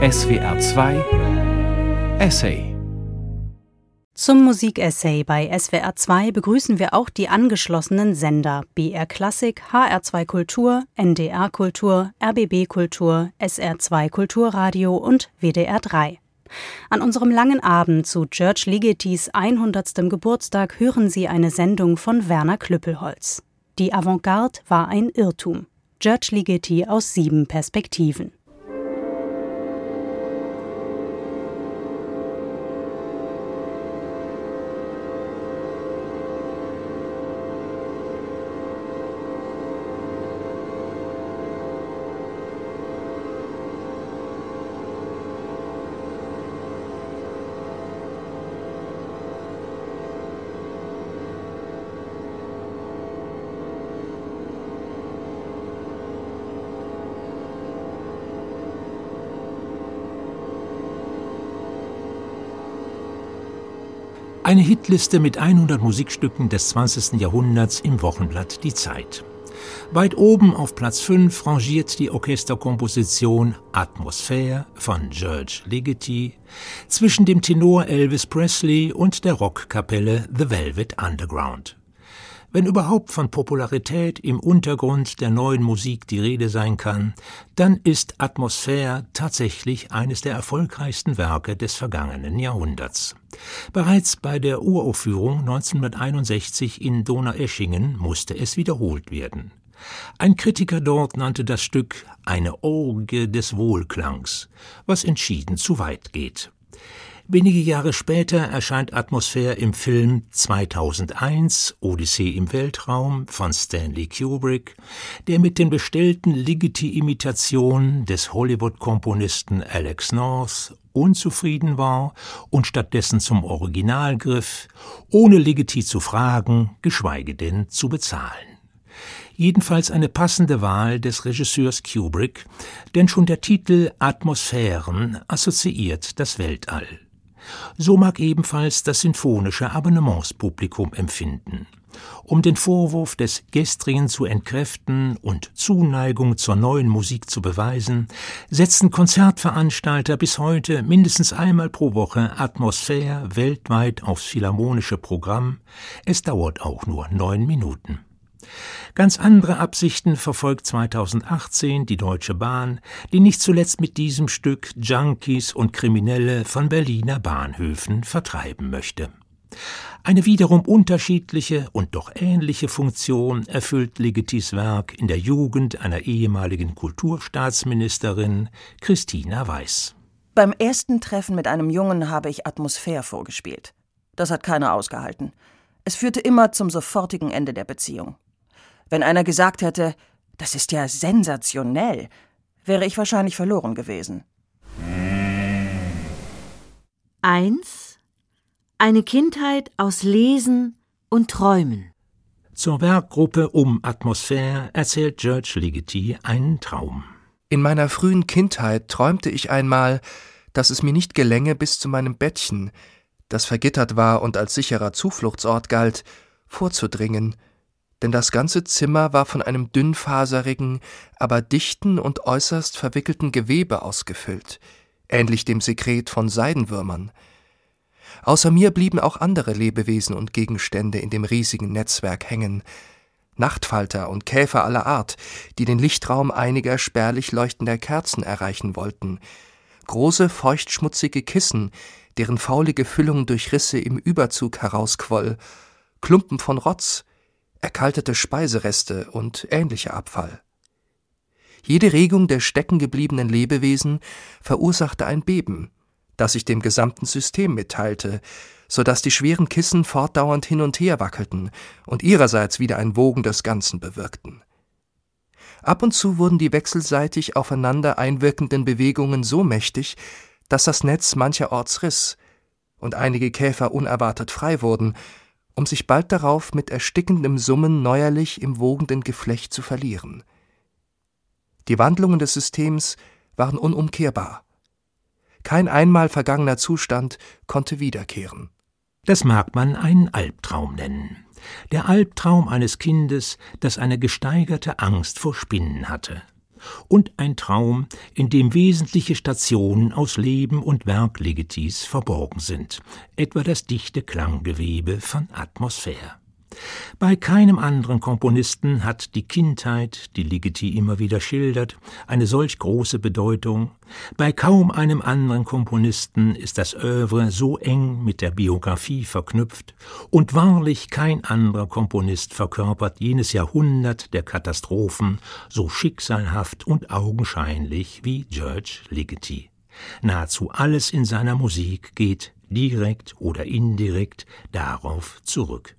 SWR 2 Essay zum Musikessay bei SWR 2 begrüßen wir auch die angeschlossenen Sender BR Klassik, HR2 Kultur, NDR Kultur, RBB Kultur, SR2 Kulturradio und WDR 3. An unserem langen Abend zu George Ligetis 100. Geburtstag hören Sie eine Sendung von Werner Klüppelholz. Die Avantgarde war ein Irrtum. George Ligeti aus sieben Perspektiven. Eine Hitliste mit 100 Musikstücken des 20. Jahrhunderts im Wochenblatt Die Zeit. Weit oben auf Platz 5 rangiert die Orchesterkomposition Atmosphäre von George Ligeti zwischen dem Tenor Elvis Presley und der Rockkapelle The Velvet Underground. Wenn überhaupt von Popularität im Untergrund der neuen Musik die Rede sein kann, dann ist Atmosphäre tatsächlich eines der erfolgreichsten Werke des vergangenen Jahrhunderts. Bereits bei der Uraufführung 1961 in Donaueschingen musste es wiederholt werden. Ein Kritiker dort nannte das Stück eine Orgie des Wohlklangs, was entschieden zu weit geht. Wenige Jahre später erscheint Atmosphäre im Film 2001 Odyssee im Weltraum von Stanley Kubrick, der mit den bestellten Ligeti-Imitationen des Hollywood-Komponisten Alex North unzufrieden war und stattdessen zum Original griff, ohne Ligeti zu fragen, geschweige denn zu bezahlen. Jedenfalls eine passende Wahl des Regisseurs Kubrick, denn schon der Titel Atmosphären assoziiert das Weltall. So mag ebenfalls das sinfonische Abonnementspublikum empfinden. Um den Vorwurf des Gestrigen zu entkräften und Zuneigung zur neuen Musik zu beweisen, setzen Konzertveranstalter bis heute mindestens einmal pro Woche Atmosphäre weltweit aufs philharmonische Programm. Es dauert auch nur neun Minuten. Ganz andere Absichten verfolgt 2018 die Deutsche Bahn, die nicht zuletzt mit diesem Stück Junkies und Kriminelle von Berliner Bahnhöfen vertreiben möchte. Eine wiederum unterschiedliche und doch ähnliche Funktion erfüllt Ligetis Werk in der Jugend einer ehemaligen Kulturstaatsministerin Christina Weiß. Beim ersten Treffen mit einem Jungen habe ich Atmosphäre vorgespielt. Das hat keiner ausgehalten. Es führte immer zum sofortigen Ende der Beziehung. Wenn einer gesagt hätte, das ist ja sensationell, wäre ich wahrscheinlich verloren gewesen. Eins Eine Kindheit aus Lesen und Träumen. Zur Werkgruppe um Atmosphäre erzählt George Ligeti einen Traum. In meiner frühen Kindheit träumte ich einmal, dass es mir nicht gelänge, bis zu meinem Bettchen, das vergittert war und als sicherer Zufluchtsort galt, vorzudringen – denn das ganze Zimmer war von einem dünnfaserigen, aber dichten und äußerst verwickelten Gewebe ausgefüllt, ähnlich dem Sekret von Seidenwürmern. Außer mir blieben auch andere Lebewesen und Gegenstände in dem riesigen Netzwerk hängen, Nachtfalter und Käfer aller Art, die den Lichtraum einiger spärlich leuchtender Kerzen erreichen wollten, große feuchtschmutzige Kissen, deren faulige Füllung durch Risse im Überzug herausquoll, Klumpen von Rotz, erkaltete Speisereste und ähnlicher Abfall. Jede Regung der steckengebliebenen Lebewesen verursachte ein Beben, das sich dem gesamten System mitteilte, so dass die schweren Kissen fortdauernd hin und her wackelten und ihrerseits wieder ein Wogen des Ganzen bewirkten. Ab und zu wurden die wechselseitig aufeinander einwirkenden Bewegungen so mächtig, dass das Netz mancherorts riss und einige Käfer unerwartet frei wurden, um sich bald darauf mit erstickendem Summen neuerlich im wogenden Geflecht zu verlieren. Die Wandlungen des Systems waren unumkehrbar. Kein einmal vergangener Zustand konnte wiederkehren. Das mag man einen Albtraum nennen. Der Albtraum eines Kindes, das eine gesteigerte Angst vor Spinnen hatte. Und ein Traum, in dem wesentliche Stationen aus Leben und Werk Ligetis verborgen sind, etwa das dichte Klanggewebe von Atmosphäre. Bei keinem anderen Komponisten hat die Kindheit, die Ligeti immer wieder schildert, eine solch große Bedeutung. Bei kaum einem anderen Komponisten ist das Övre so eng mit der Biografie verknüpft, und wahrlich kein anderer Komponist verkörpert jenes Jahrhundert der Katastrophen so schicksalhaft und augenscheinlich wie George Ligeti. Nahezu alles in seiner Musik geht direkt oder indirekt darauf zurück.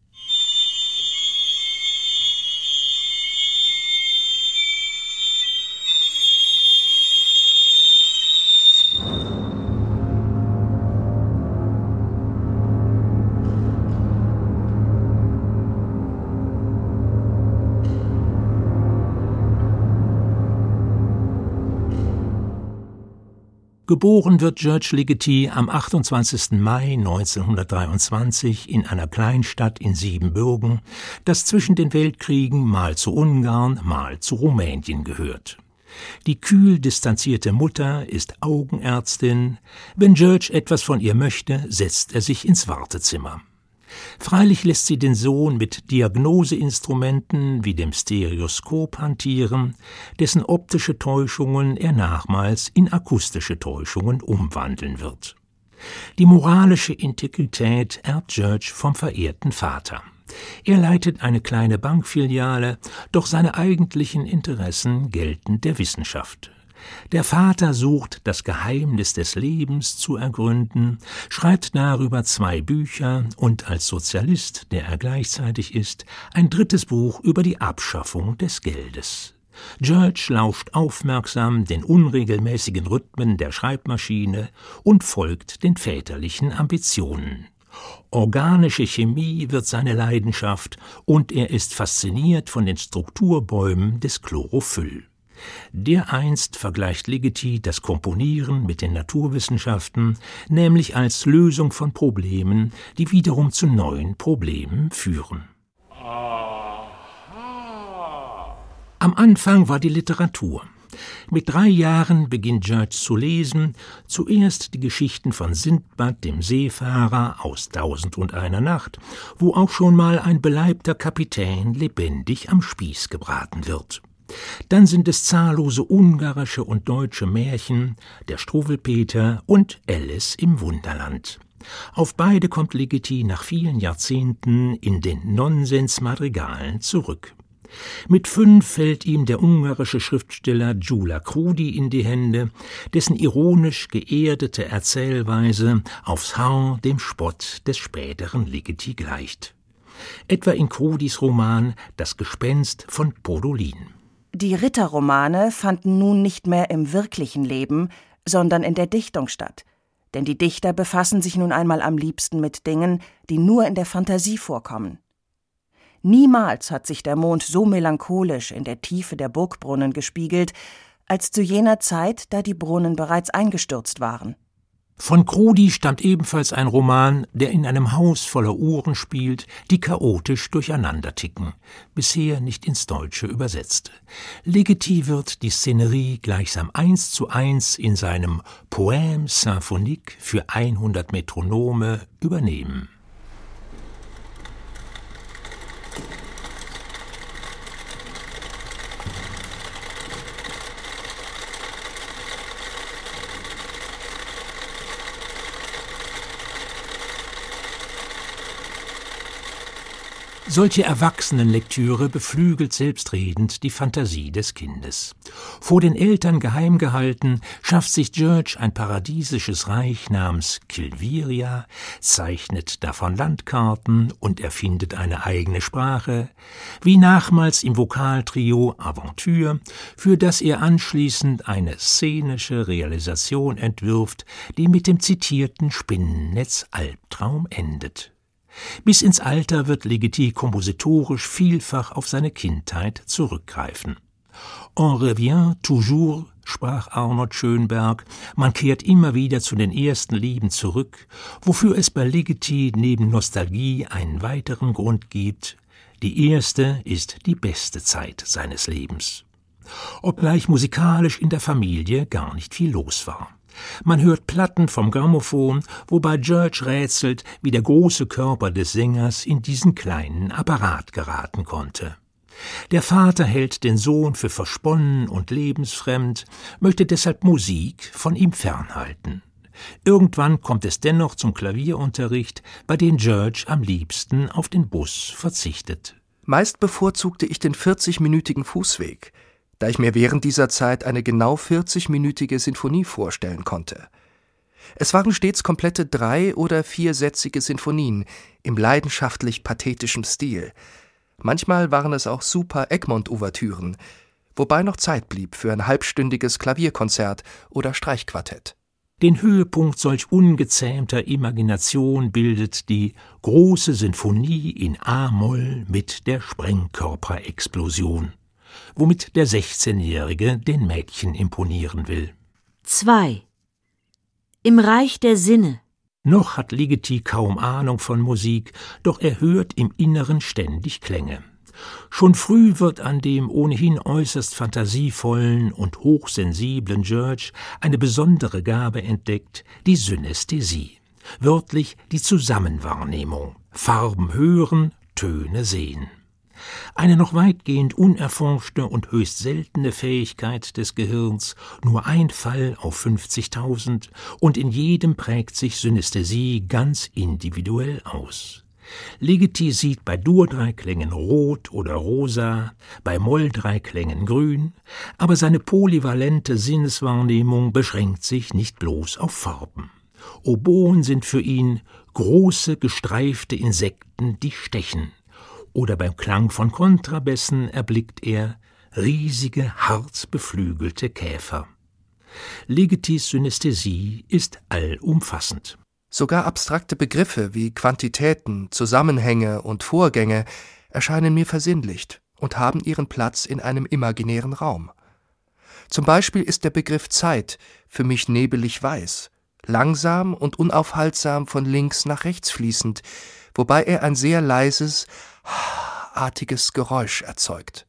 Geboren wird George Ligeti am 28. Mai 1923 in einer Kleinstadt in Siebenbürgen, das zwischen den Weltkriegen mal zu Ungarn, mal zu Rumänien gehört. Die kühl distanzierte Mutter ist Augenärztin. Wenn George etwas von ihr möchte, setzt er sich ins Wartezimmer. Freilich lässt sie den Sohn mit Diagnoseinstrumenten wie dem Stereoskop hantieren, dessen optische Täuschungen er nachmals in akustische Täuschungen umwandeln wird. Die moralische Integrität erbt George vom verehrten Vater. Er leitet eine kleine Bankfiliale, doch seine eigentlichen Interessen gelten der Wissenschaft. Der Vater sucht das Geheimnis des Lebens zu ergründen, schreibt darüber zwei Bücher und als Sozialist, der er gleichzeitig ist, ein drittes Buch über die Abschaffung des Geldes. George lauscht aufmerksam den unregelmäßigen Rhythmen der Schreibmaschine und folgt den väterlichen Ambitionen. Organische Chemie wird seine Leidenschaft und er ist fasziniert von den Strukturbäumen des Chlorophyll. Dereinst vergleicht Ligeti das Komponieren mit den Naturwissenschaften, nämlich als Lösung von Problemen, die wiederum zu neuen Problemen führen. Am Anfang war die Literatur. Mit drei Jahren beginnt George zu lesen, zuerst die Geschichten von Sindbad, dem Seefahrer aus Tausend und einer Nacht, wo auch schon mal ein beleibter Kapitän lebendig am Spieß gebraten wird. Dann sind es zahllose ungarische und deutsche Märchen, der Struwelpeter und Alice im Wunderland. Auf beide kommt Ligeti nach vielen Jahrzehnten in den Nonsensmadrigalen zurück. Mit fünf fällt ihm der ungarische Schriftsteller Gyula Krudi in die Hände, dessen ironisch geerdete Erzählweise aufs Haar dem Spott des späteren Ligeti gleicht. Etwa in Krudis Roman Das Gespenst von Podolin. Die Ritterromane fanden nun nicht mehr im wirklichen Leben, sondern in der Dichtung statt. Denn die Dichter befassen sich nun einmal am liebsten mit Dingen, die nur in der Fantasie vorkommen. Niemals hat sich der Mond so melancholisch in der Tiefe der Burgbrunnen gespiegelt, als zu jener Zeit, da die Brunnen bereits eingestürzt waren. Von Krudi stammt ebenfalls ein Roman, der in einem Haus voller Uhren spielt, die chaotisch durcheinander ticken, bisher nicht ins Deutsche übersetzt. Legeti wird die Szenerie gleichsam eins zu eins in seinem Poème symphonique für 100 Metronome übernehmen. Solche Erwachsenenlektüre beflügelt selbstredend die Fantasie des Kindes. Vor den Eltern geheim gehalten, schafft sich George ein paradiesisches Reich namens Kilviria, zeichnet davon Landkarten und erfindet eine eigene Sprache, wie nachmals im Vokaltrio Aventure, für das er anschließend eine szenische Realisation entwirft, die mit dem zitierten Spinnennetz Albtraum endet. Bis ins Alter wird Ligeti kompositorisch vielfach auf seine Kindheit zurückgreifen. On revient toujours, sprach Arnold Schönberg, man kehrt immer wieder zu den ersten Lieben zurück, wofür es bei Ligeti neben Nostalgie einen weiteren Grund gibt. Die erste ist die beste Zeit seines Lebens. obgleich musikalisch in der Familie gar nicht viel los war. Man hört Platten vom Grammophon, wobei George rätselt, wie der große Körper des Sängers in diesen kleinen Apparat geraten konnte. Der Vater hält den Sohn für versponnen und lebensfremd, möchte deshalb Musik von ihm fernhalten. Irgendwann kommt es dennoch zum Klavierunterricht, bei dem George am liebsten auf den Bus verzichtet. Meist bevorzugte ich den 40-minütigen Fußweg, da ich mir während dieser Zeit eine genau 40-minütige Sinfonie vorstellen konnte. Es waren stets komplette drei- oder viersätzige Sinfonien im leidenschaftlich pathetischen Stil. Manchmal waren es auch super Egmont-Ouvertüren, wobei noch Zeit blieb für ein halbstündiges Klavierkonzert oder Streichquartett. Den Höhepunkt solch ungezähmter Imagination bildet die große Sinfonie in A-Moll mit der Sprengkörperexplosion, womit der 16-Jährige den Mädchen imponieren will. 2. Im Reich der Sinne. Noch hat Ligeti kaum Ahnung von Musik, doch er hört im Inneren ständig Klänge. Schon früh wird an dem ohnehin äußerst fantasievollen und hochsensiblen George eine besondere Gabe entdeckt, die Synästhesie, wörtlich die Zusammenwahrnehmung, Farben hören, Töne sehen. Eine noch weitgehend unerforschte und höchst seltene Fähigkeit des Gehirns, nur ein Fall auf 50.000, und in jedem prägt sich Synästhesie ganz individuell aus. Ligeti sieht bei Dur-Dreiklängen rot oder rosa, bei Moll-Dreiklängen grün, aber seine polyvalente Sinneswahrnehmung beschränkt sich nicht bloß auf Farben. Oboen sind für ihn große, gestreifte Insekten, die stechen. Oder beim Klang von Kontrabässen erblickt er riesige, harzbeflügelte Käfer. Legetis Synästhesie ist allumfassend. Sogar abstrakte Begriffe wie Quantitäten, Zusammenhänge und Vorgänge erscheinen mir versinnlicht und haben ihren Platz in einem imaginären Raum. Zum Beispiel ist der Begriff Zeit für mich nebelig weiß, langsam und unaufhaltsam von links nach rechts fließend, wobei er ein sehr leises, artiges Geräusch erzeugt.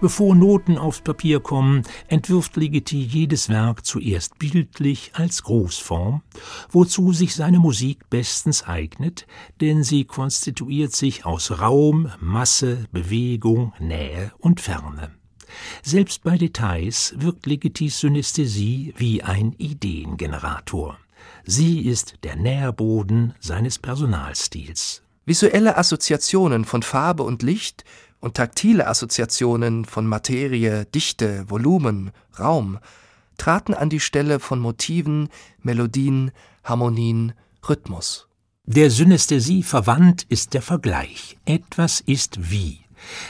Bevor Noten aufs Papier kommen, entwirft Ligeti jedes Werk zuerst bildlich als Großform, wozu sich seine Musik bestens eignet, denn sie konstituiert sich aus Raum, Masse, Bewegung, Nähe und Ferne. Selbst bei Details wirkt Ligetis Synästhesie wie ein Ideengenerator. Sie ist der Nährboden seines Personalstils. Visuelle Assoziationen von Farbe und Licht und taktile Assoziationen von Materie, Dichte, Volumen, Raum traten an die Stelle von Motiven, Melodien, Harmonien, Rhythmus. Der Synästhesie verwandt ist der Vergleich. Etwas ist wie,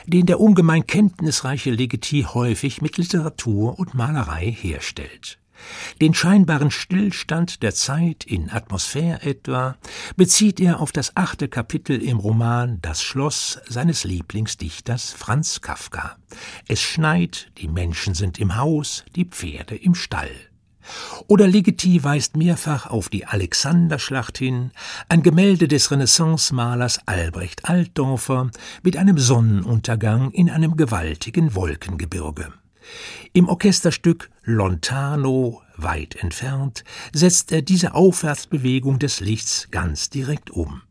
den der ungemein kenntnisreiche Legiti häufig mit Literatur und Malerei herstellt. Den scheinbaren Stillstand der Zeit in Atmosphäre etwa bezieht er auf das achte Kapitel im Roman Das Schloss seines Lieblingsdichters Franz Kafka. Es schneit, die Menschen sind im Haus, die Pferde im Stall. Oder Ligeti weist mehrfach auf die Alexanderschlacht hin, ein Gemälde des Renaissance-Malers Albrecht Altdorfer mit einem Sonnenuntergang in einem gewaltigen Wolkengebirge. Im Orchesterstück Lontano, weit entfernt, setzt er diese Aufwärtsbewegung des Lichts ganz direkt um.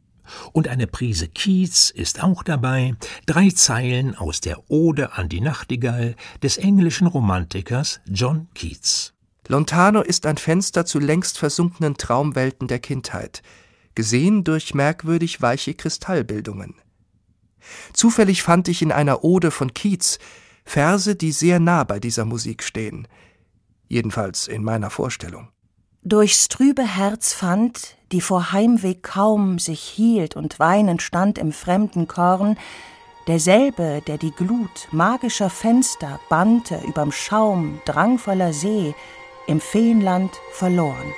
Und eine Prise Keats ist auch dabei, drei Zeilen aus der Ode an die Nachtigall des englischen Romantikers John Keats. Lontano ist ein Fenster zu längst versunkenen Traumwelten der Kindheit, gesehen durch merkwürdig weiche Kristallbildungen. Zufällig fand ich in einer Ode von Keats Verse, die sehr nah bei dieser Musik stehen, jedenfalls in meiner Vorstellung. Durchs trübe Herz fand, die vor Heimweg kaum sich hielt und weinend stand im fremden Korn, derselbe, der die Glut magischer Fenster bannte überm Schaum drangvoller See, im Feenland verloren.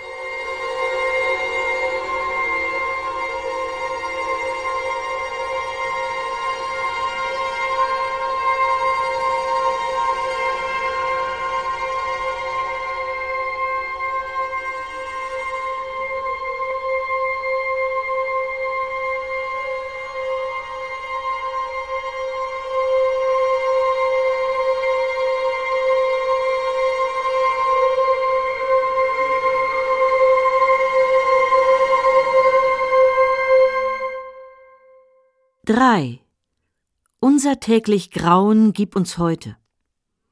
Unser täglich Grauen gib uns heute.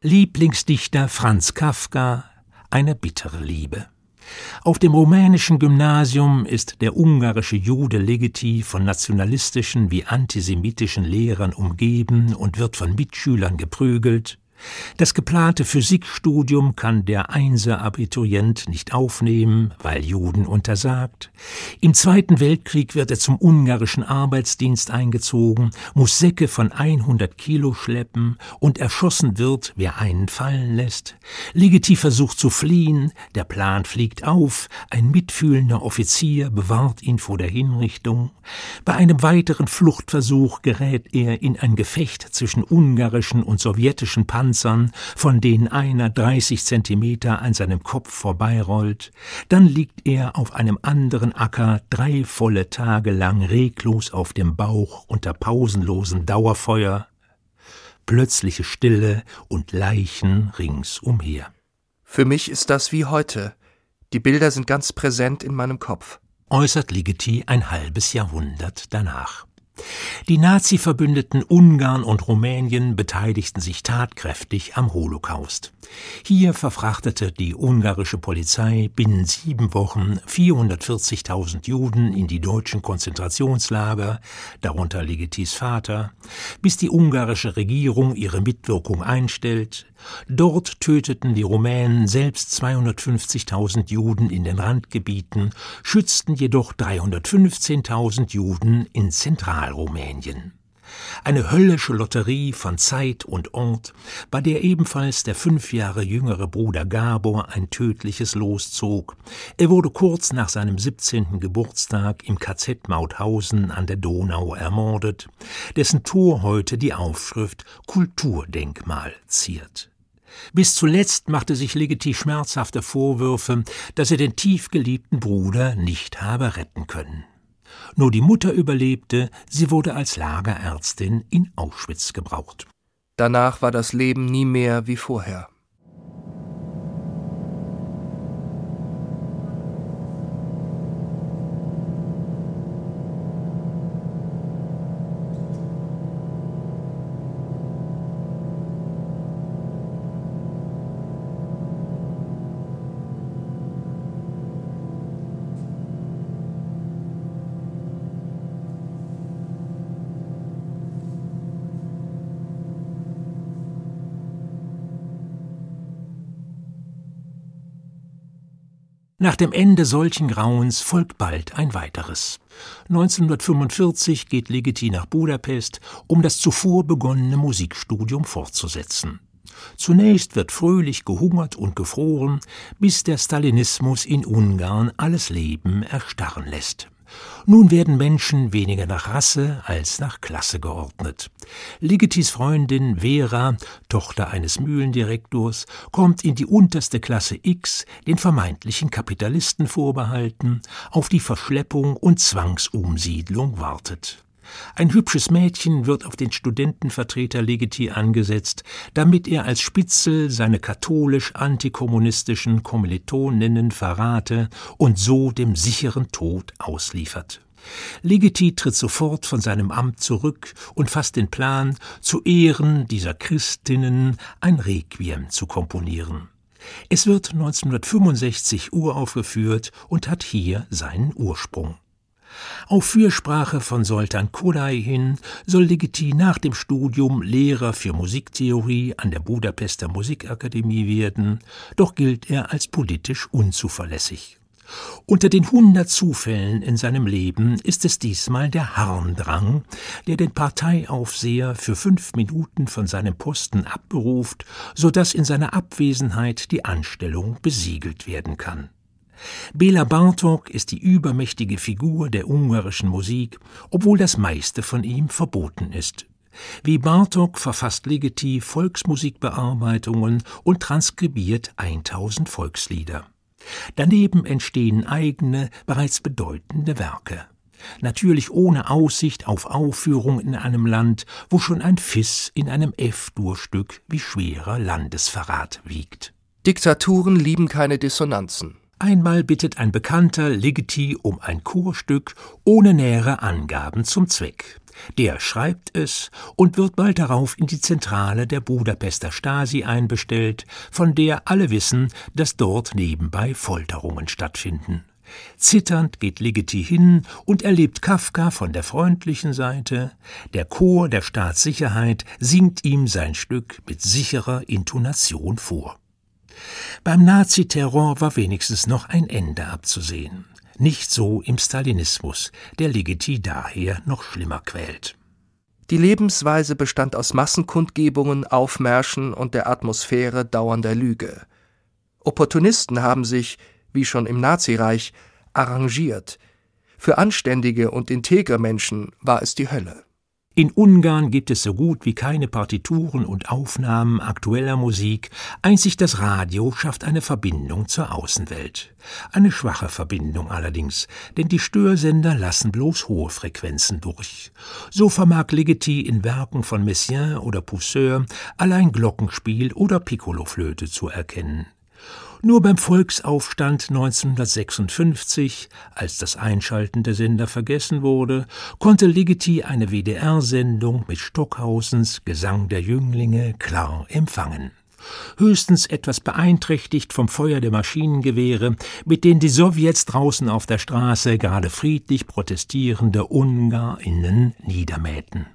Lieblingsdichter Franz Kafka, eine bittere Liebe. Auf dem rumänischen Gymnasium ist der ungarische Jude Legeti von nationalistischen wie antisemitischen Lehrern umgeben und wird von Mitschülern geprügelt, das geplante Physikstudium kann der Einser-Abiturient nicht aufnehmen, weil Juden untersagt. Im Zweiten Weltkrieg wird er zum ungarischen Arbeitsdienst eingezogen, muss Säcke von 100 Kilo schleppen und erschossen wird, wer einen fallen lässt. Ligeti versucht zu fliehen, der Plan fliegt auf, ein mitfühlender Offizier bewahrt ihn vor der Hinrichtung. Bei einem weiteren Fluchtversuch gerät er in ein Gefecht zwischen ungarischen und sowjetischen Panzern Panzern, von denen einer 30 Zentimeter an seinem Kopf vorbeirollt, dann liegt er auf einem anderen Acker drei volle Tage lang reglos auf dem Bauch unter pausenlosem Dauerfeuer, plötzliche Stille und Leichen ringsumher. Für mich ist das wie heute. Die Bilder sind ganz präsent in meinem Kopf. Äußert Ligeti ein halbes Jahrhundert danach. Die Nazi-Verbündeten Ungarn und Rumänien beteiligten sich tatkräftig am Holocaust. Hier verfrachtete die ungarische Polizei binnen sieben Wochen 440.000 Juden in die deutschen Konzentrationslager, darunter Legetis Vater, bis die ungarische Regierung ihre Mitwirkung einstellt. Dort töteten die Rumänen selbst 250.000 Juden in den Randgebieten, schützten jedoch 315.000 Juden in Zentralrumänien. Eine höllische Lotterie von Zeit und Ort, bei der ebenfalls der fünf Jahre jüngere Bruder Gabor ein tödliches Los zog. Er wurde kurz nach seinem 17. Geburtstag im KZ Mauthausen an der Donau ermordet, dessen Tor heute die Aufschrift Kulturdenkmal ziert. Bis zuletzt machte sich Ligeti schmerzhafte Vorwürfe, dass er den tief geliebten Bruder nicht habe retten können. Nur die Mutter überlebte, sie wurde als Lagerärztin in Auschwitz gebraucht. Danach war das Leben nie mehr wie vorher. Nach dem Ende solchen Grauens folgt bald ein weiteres. 1945 geht Ligeti nach Budapest, um das zuvor begonnene Musikstudium fortzusetzen. Zunächst wird fröhlich gehungert und gefroren, bis der Stalinismus in Ungarn alles Leben erstarren lässt. Nun werden Menschen weniger nach Rasse als nach Klasse geordnet. Ligetis Freundin Vera, Tochter eines Mühlendirektors, kommt in die unterste Klasse X, den vermeintlichen Kapitalisten vorbehalten, auf die Verschleppung und Zwangsumsiedlung wartet. Ein hübsches Mädchen wird auf den Studentenvertreter Legiti angesetzt, damit er als Spitzel seine katholisch-antikommunistischen Kommilitoninnen verrate und so dem sicheren Tod ausliefert. Legiti tritt sofort von seinem Amt zurück und fasst den Plan, zu Ehren dieser Christinnen ein Requiem zu komponieren. Es wird 1965 uraufgeführt und hat hier seinen Ursprung. Auf Fürsprache von Soltan Koday hin soll Ligeti nach dem Studium Lehrer für Musiktheorie an der Budapester Musikakademie werden, doch gilt er als politisch unzuverlässig. Unter den hundert Zufällen in seinem Leben ist es diesmal der Harndrang, der den Parteiaufseher für fünf Minuten von seinem Posten abberuft, so dass in seiner Abwesenheit die Anstellung besiegelt werden kann. Bela Bartok ist die übermächtige Figur der ungarischen Musik, obwohl das meiste von ihm verboten ist. Wie Bartok verfasst Ligeti Volksmusikbearbeitungen und transkribiert 1000 Volkslieder. Daneben entstehen eigene, bereits bedeutende Werke. Natürlich ohne Aussicht auf Aufführung in einem Land, wo schon ein Fiss in einem F-Dur-Stück wie schwerer Landesverrat wiegt. Diktaturen lieben keine Dissonanzen. Einmal bittet ein Bekannter Ligeti um ein Chorstück ohne nähere Angaben zum Zweck. Der schreibt es und wird bald darauf in die Zentrale der Budapester Stasi einbestellt, von der alle wissen, dass dort nebenbei Folterungen stattfinden. Zitternd geht Ligeti hin und erlebt Kafka von der freundlichen Seite. Der Chor der Staatssicherheit singt ihm sein Stück mit sicherer Intonation vor. Beim Naziterror war wenigstens noch ein Ende abzusehen. Nicht so im Stalinismus, der Ligeti daher noch schlimmer quält. Die Lebensweise bestand aus Massenkundgebungen, Aufmärschen und der Atmosphäre dauernder Lüge. Opportunisten haben sich, wie schon im Nazireich, arrangiert. Für anständige und integre Menschen war es die Hölle. In Ungarn gibt es so gut wie keine Partituren und Aufnahmen aktueller Musik, einzig das Radio schafft eine Verbindung zur Außenwelt. Eine schwache Verbindung allerdings, denn die Störsender lassen bloß hohe Frequenzen durch. So vermag Ligeti in Werken von Messiaen oder Pousseur allein Glockenspiel oder Piccoloflöte zu erkennen. Nur beim Volksaufstand 1956, als das Einschalten der Sender vergessen wurde, konnte Ligeti eine WDR-Sendung mit Stockhausens Gesang der Jünglinge klar empfangen höchstens etwas beeinträchtigt vom Feuer der Maschinengewehre, mit denen die Sowjets draußen auf der Straße gerade friedlich protestierende UngarInnen niedermähten.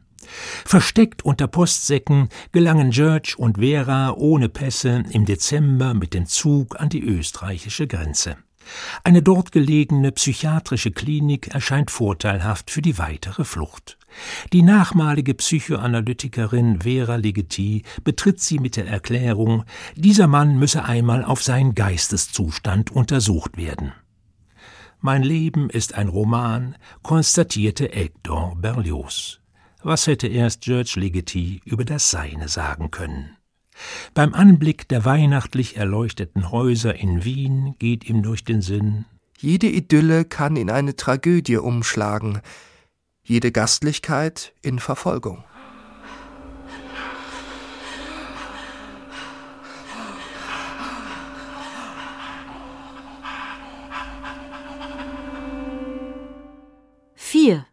Versteckt unter Postsäcken gelangen George und Vera ohne Pässe im Dezember mit dem Zug an die österreichische Grenze. Eine dort gelegene psychiatrische Klinik erscheint vorteilhaft für die weitere Flucht. Die nachmalige Psychoanalytikerin Vera Ligeti betritt sie mit der Erklärung, dieser Mann müsse einmal auf seinen Geisteszustand untersucht werden. Mein Leben ist ein Roman, konstatierte Hector Berlioz. Was hätte erst George Ligeti über das Seine sagen können? Beim Anblick der weihnachtlich erleuchteten Häuser in Wien geht ihm durch den Sinn Jede Idylle kann in eine Tragödie umschlagen, jede Gastlichkeit in Verfolgung. Vier.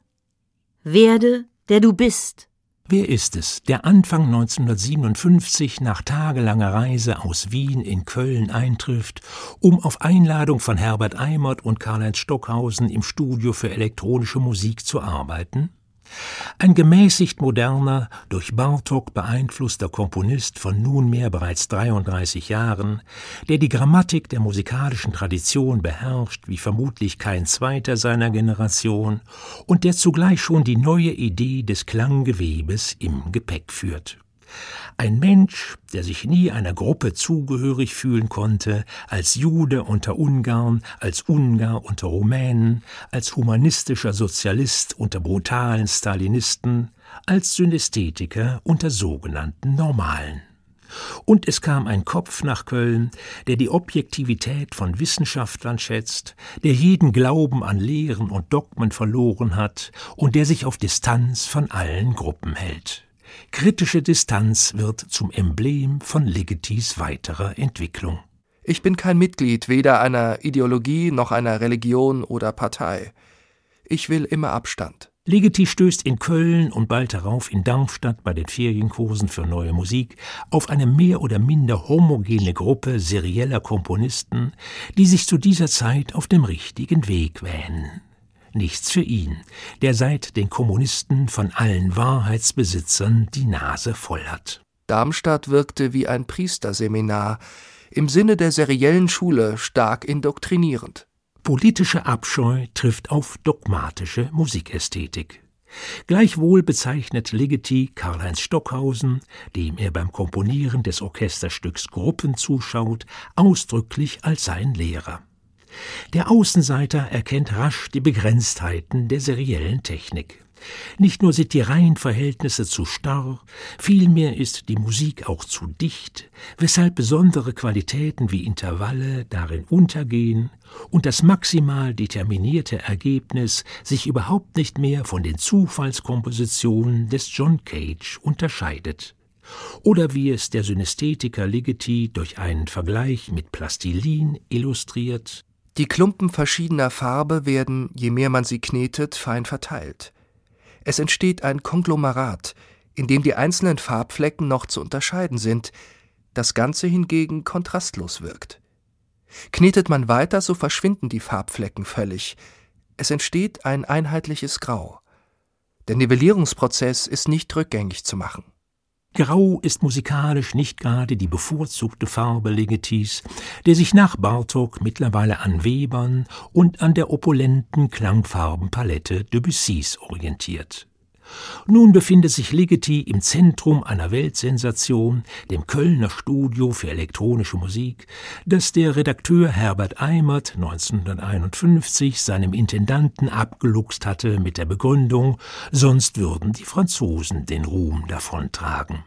Werde der du bist. Wer ist es, der Anfang 1957 nach tagelanger Reise aus Wien in Köln eintrifft, um auf Einladung von Herbert Eimert und Karl-Heinz Stockhausen im Studio für elektronische Musik zu arbeiten? Ein gemäßigt moderner, durch Bartok beeinflusster Komponist von nunmehr bereits 33 Jahren, der die Grammatik der musikalischen Tradition beherrscht wie vermutlich kein zweiter seiner Generation und der zugleich schon die neue Idee des Klanggewebes im Gepäck führt. Ein Mensch, der sich nie einer Gruppe zugehörig fühlen konnte, als Jude unter Ungarn, als Ungar unter Rumänen, als humanistischer Sozialist unter brutalen Stalinisten, als Synästhetiker unter sogenannten Normalen. Und es kam ein Kopf nach Köln, der die Objektivität von Wissenschaftlern schätzt, der jeden Glauben an Lehren und Dogmen verloren hat und der sich auf Distanz von allen Gruppen hält. Kritische Distanz wird zum Emblem von Ligetis weiterer Entwicklung. Ich bin kein Mitglied weder einer Ideologie noch einer Religion oder Partei. Ich will immer Abstand. Ligeti stößt in Köln und bald darauf in Darmstadt bei den Ferienkursen für neue Musik auf eine mehr oder minder homogene Gruppe serieller Komponisten, die sich zu dieser Zeit auf dem richtigen Weg wähnen nichts für ihn, der seit den Kommunisten von allen Wahrheitsbesitzern die Nase voll hat. Darmstadt wirkte wie ein Priesterseminar, im Sinne der seriellen Schule stark indoktrinierend. Politische Abscheu trifft auf dogmatische Musikästhetik. Gleichwohl bezeichnet Ligeti Karl-Heinz Stockhausen, dem er beim Komponieren des Orchesterstücks Gruppen zuschaut, ausdrücklich als sein Lehrer. Der Außenseiter erkennt rasch die Begrenztheiten der seriellen Technik. Nicht nur sind die Reihenverhältnisse zu starr, vielmehr ist die Musik auch zu dicht, weshalb besondere Qualitäten wie Intervalle darin untergehen und das maximal determinierte Ergebnis sich überhaupt nicht mehr von den Zufallskompositionen des John Cage unterscheidet. Oder wie es der Synästhetiker Ligeti durch einen Vergleich mit Plastilin illustriert. Die Klumpen verschiedener Farbe werden, je mehr man sie knetet, fein verteilt. Es entsteht ein Konglomerat, in dem die einzelnen Farbflecken noch zu unterscheiden sind, das Ganze hingegen kontrastlos wirkt. Knetet man weiter, so verschwinden die Farbflecken völlig. Es entsteht ein einheitliches Grau. Der Nivellierungsprozess ist nicht rückgängig zu machen. Grau ist musikalisch nicht gerade die bevorzugte Farbe Legetis, der sich nach Bartok mittlerweile an Webern und an der opulenten Klangfarbenpalette Debussys orientiert. Nun befindet sich Ligeti im Zentrum einer Weltsensation, dem Kölner Studio für elektronische Musik, das der Redakteur Herbert Eimert 1951 seinem Intendanten abgeluchst hatte mit der Begründung, sonst würden die Franzosen den Ruhm davontragen.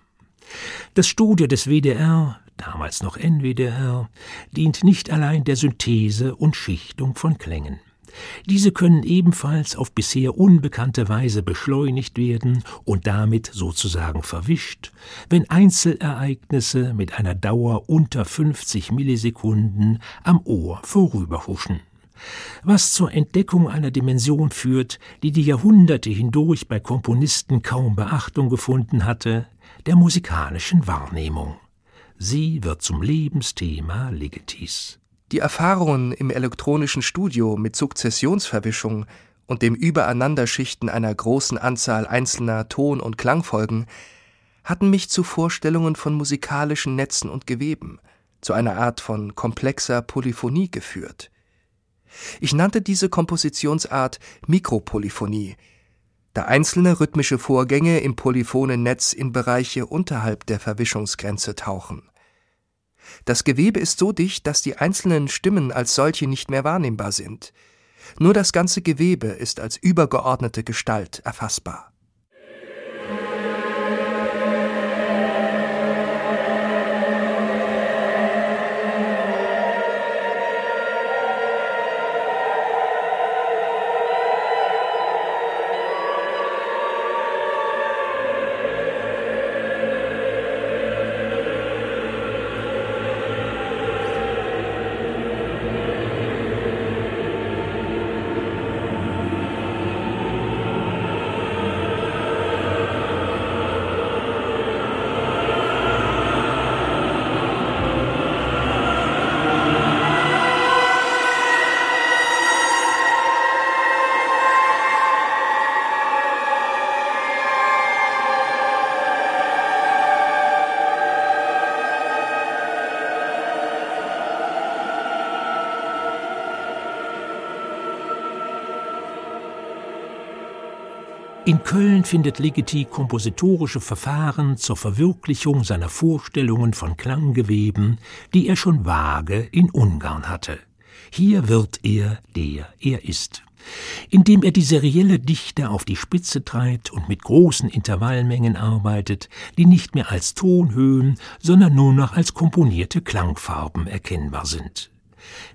Das Studio des WDR, damals noch NWDR, dient nicht allein der Synthese und Schichtung von Klängen. Diese können ebenfalls auf bisher unbekannte Weise beschleunigt werden und damit sozusagen verwischt, wenn Einzelereignisse mit einer Dauer unter 50 Millisekunden am Ohr vorüberhuschen was zur Entdeckung einer Dimension führt, die die Jahrhunderte hindurch bei Komponisten kaum Beachtung gefunden hatte, der musikalischen Wahrnehmung. Sie wird zum Lebensthema Ligetis. Die Erfahrungen im elektronischen Studio mit Sukzessionsverwischung und dem Übereinanderschichten einer großen Anzahl einzelner Ton- und Klangfolgen hatten mich zu Vorstellungen von musikalischen Netzen und Geweben, zu einer Art von komplexer Polyphonie geführt. Ich nannte diese Kompositionsart Mikropolyphonie, da einzelne rhythmische Vorgänge im polyphonen Netz in Bereiche unterhalb der Verwischungsgrenze tauchen. Das Gewebe ist so dicht, dass die einzelnen Stimmen als solche nicht mehr wahrnehmbar sind. Nur das ganze Gewebe ist als übergeordnete Gestalt erfassbar. In Köln findet Ligeti kompositorische Verfahren zur Verwirklichung seiner Vorstellungen von Klanggeweben, die er schon vage in Ungarn hatte. Hier wird er, der er ist. Indem er die serielle Dichte auf die Spitze treibt und mit großen Intervallmengen arbeitet, die nicht mehr als Tonhöhen, sondern nur noch als komponierte Klangfarben erkennbar sind.